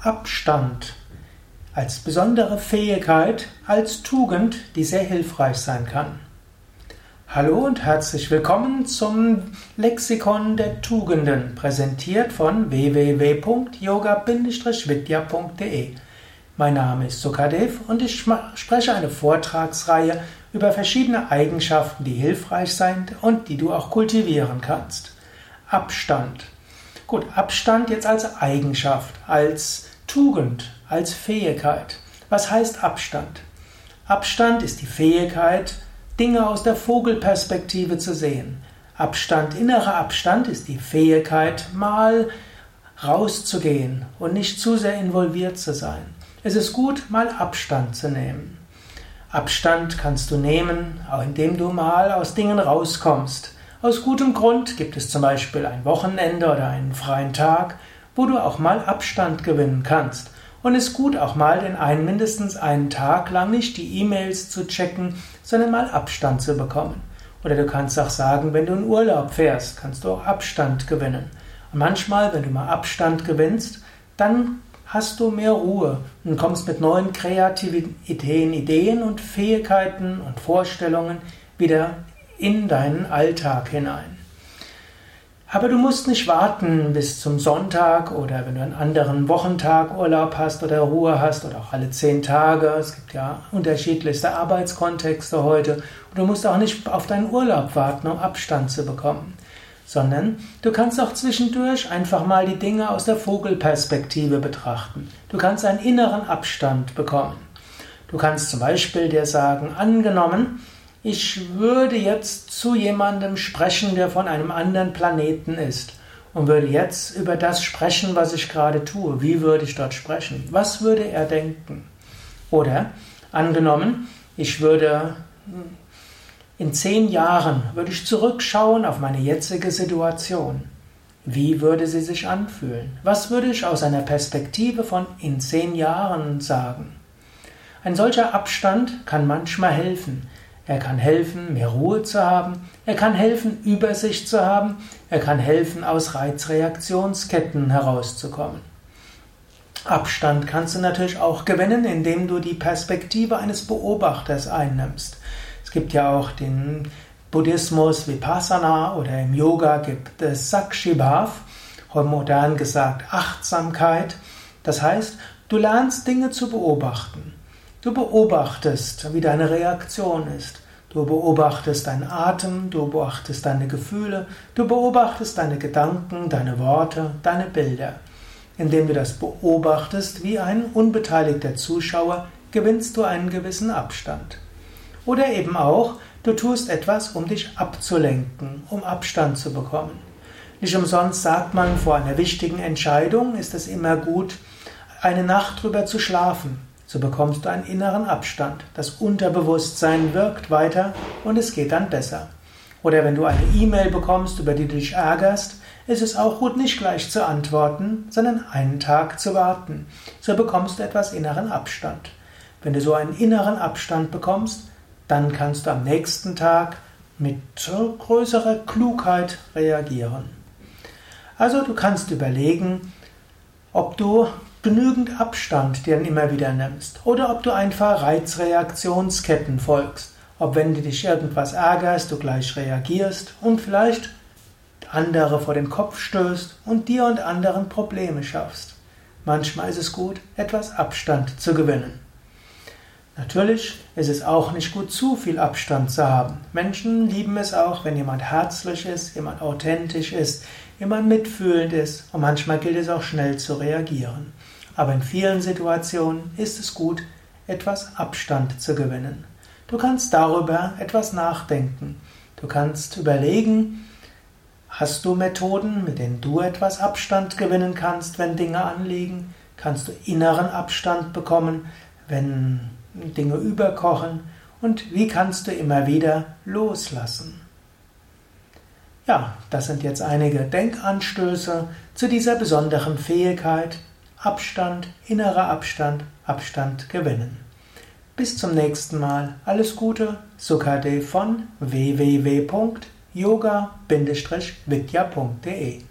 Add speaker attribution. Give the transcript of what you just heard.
Speaker 1: Abstand als besondere Fähigkeit, als Tugend, die sehr hilfreich sein kann. Hallo und herzlich willkommen zum Lexikon der Tugenden, präsentiert von www.yoga-vidya.de. Mein Name ist Sukadev und ich spreche eine Vortragsreihe über verschiedene Eigenschaften, die hilfreich sind und die du auch kultivieren kannst. Abstand. Gut, Abstand jetzt als Eigenschaft, als Tugend, als Fähigkeit. Was heißt Abstand? Abstand ist die Fähigkeit, Dinge aus der Vogelperspektive zu sehen. Abstand, innerer Abstand ist die Fähigkeit, mal rauszugehen und nicht zu sehr involviert zu sein. Es ist gut, mal Abstand zu nehmen. Abstand kannst du nehmen, auch indem du mal aus Dingen rauskommst. Aus gutem Grund gibt es zum Beispiel ein Wochenende oder einen freien Tag, wo du auch mal Abstand gewinnen kannst. Und es ist gut, auch mal den einen mindestens einen Tag lang nicht die E-Mails zu checken, sondern mal Abstand zu bekommen. Oder du kannst auch sagen, wenn du in Urlaub fährst, kannst du auch Abstand gewinnen. Und manchmal, wenn du mal Abstand gewinnst, dann hast du mehr Ruhe und kommst mit neuen kreativen Ideen, Ideen und Fähigkeiten und Vorstellungen wieder in deinen Alltag hinein. Aber du musst nicht warten bis zum Sonntag oder wenn du einen anderen Wochentag Urlaub hast oder Ruhe hast oder auch alle zehn Tage. Es gibt ja unterschiedlichste Arbeitskontexte heute. Und du musst auch nicht auf deinen Urlaub warten, um Abstand zu bekommen. Sondern du kannst auch zwischendurch einfach mal die Dinge aus der Vogelperspektive betrachten. Du kannst einen inneren Abstand bekommen. Du kannst zum Beispiel dir sagen, angenommen, ich würde jetzt zu jemandem sprechen, der von einem anderen Planeten ist und würde jetzt über das sprechen, was ich gerade tue. Wie würde ich dort sprechen? Was würde er denken? Oder angenommen, ich würde in zehn Jahren würde ich zurückschauen auf meine jetzige Situation. Wie würde sie sich anfühlen? Was würde ich aus einer Perspektive von in zehn Jahren sagen? Ein solcher Abstand kann manchmal helfen, er kann helfen, mehr Ruhe zu haben. Er kann helfen, Übersicht zu haben. Er kann helfen, aus Reizreaktionsketten herauszukommen. Abstand kannst du natürlich auch gewinnen, indem du die Perspektive eines Beobachters einnimmst. Es gibt ja auch den Buddhismus Vipassana oder im Yoga gibt es Sakshibhav, modern gesagt Achtsamkeit. Das heißt, du lernst Dinge zu beobachten. Du beobachtest, wie deine Reaktion ist. Du beobachtest deinen Atem, du beobachtest deine Gefühle, du beobachtest deine Gedanken, deine Worte, deine Bilder. Indem du das beobachtest wie ein unbeteiligter Zuschauer, gewinnst du einen gewissen Abstand. Oder eben auch, du tust etwas, um dich abzulenken, um Abstand zu bekommen. Nicht umsonst sagt man, vor einer wichtigen Entscheidung ist es immer gut, eine Nacht drüber zu schlafen. So bekommst du einen inneren Abstand. Das Unterbewusstsein wirkt weiter und es geht dann besser. Oder wenn du eine E-Mail bekommst, über die du dich ärgerst, ist es auch gut, nicht gleich zu antworten, sondern einen Tag zu warten. So bekommst du etwas inneren Abstand. Wenn du so einen inneren Abstand bekommst, dann kannst du am nächsten Tag mit größerer Klugheit reagieren. Also du kannst überlegen, ob du genügend Abstand dir immer wieder nimmst oder ob du einfach Reizreaktionsketten folgst. Ob wenn du dich irgendwas ärgerst, du gleich reagierst und vielleicht andere vor den Kopf stößt und dir und anderen Probleme schaffst. Manchmal ist es gut, etwas Abstand zu gewinnen. Natürlich ist es auch nicht gut, zu viel Abstand zu haben. Menschen lieben es auch, wenn jemand herzlich ist, jemand authentisch ist, jemand mitfühlend ist und manchmal gilt es auch schnell zu reagieren. Aber in vielen Situationen ist es gut, etwas Abstand zu gewinnen. Du kannst darüber etwas nachdenken. Du kannst überlegen, hast du Methoden, mit denen du etwas Abstand gewinnen kannst, wenn Dinge anliegen? Kannst du inneren Abstand bekommen, wenn Dinge überkochen? Und wie kannst du immer wieder loslassen? Ja, das sind jetzt einige Denkanstöße zu dieser besonderen Fähigkeit, Abstand, innerer Abstand, Abstand gewinnen. Bis zum nächsten Mal. Alles Gute, Sukade von www.yoga-vidya.de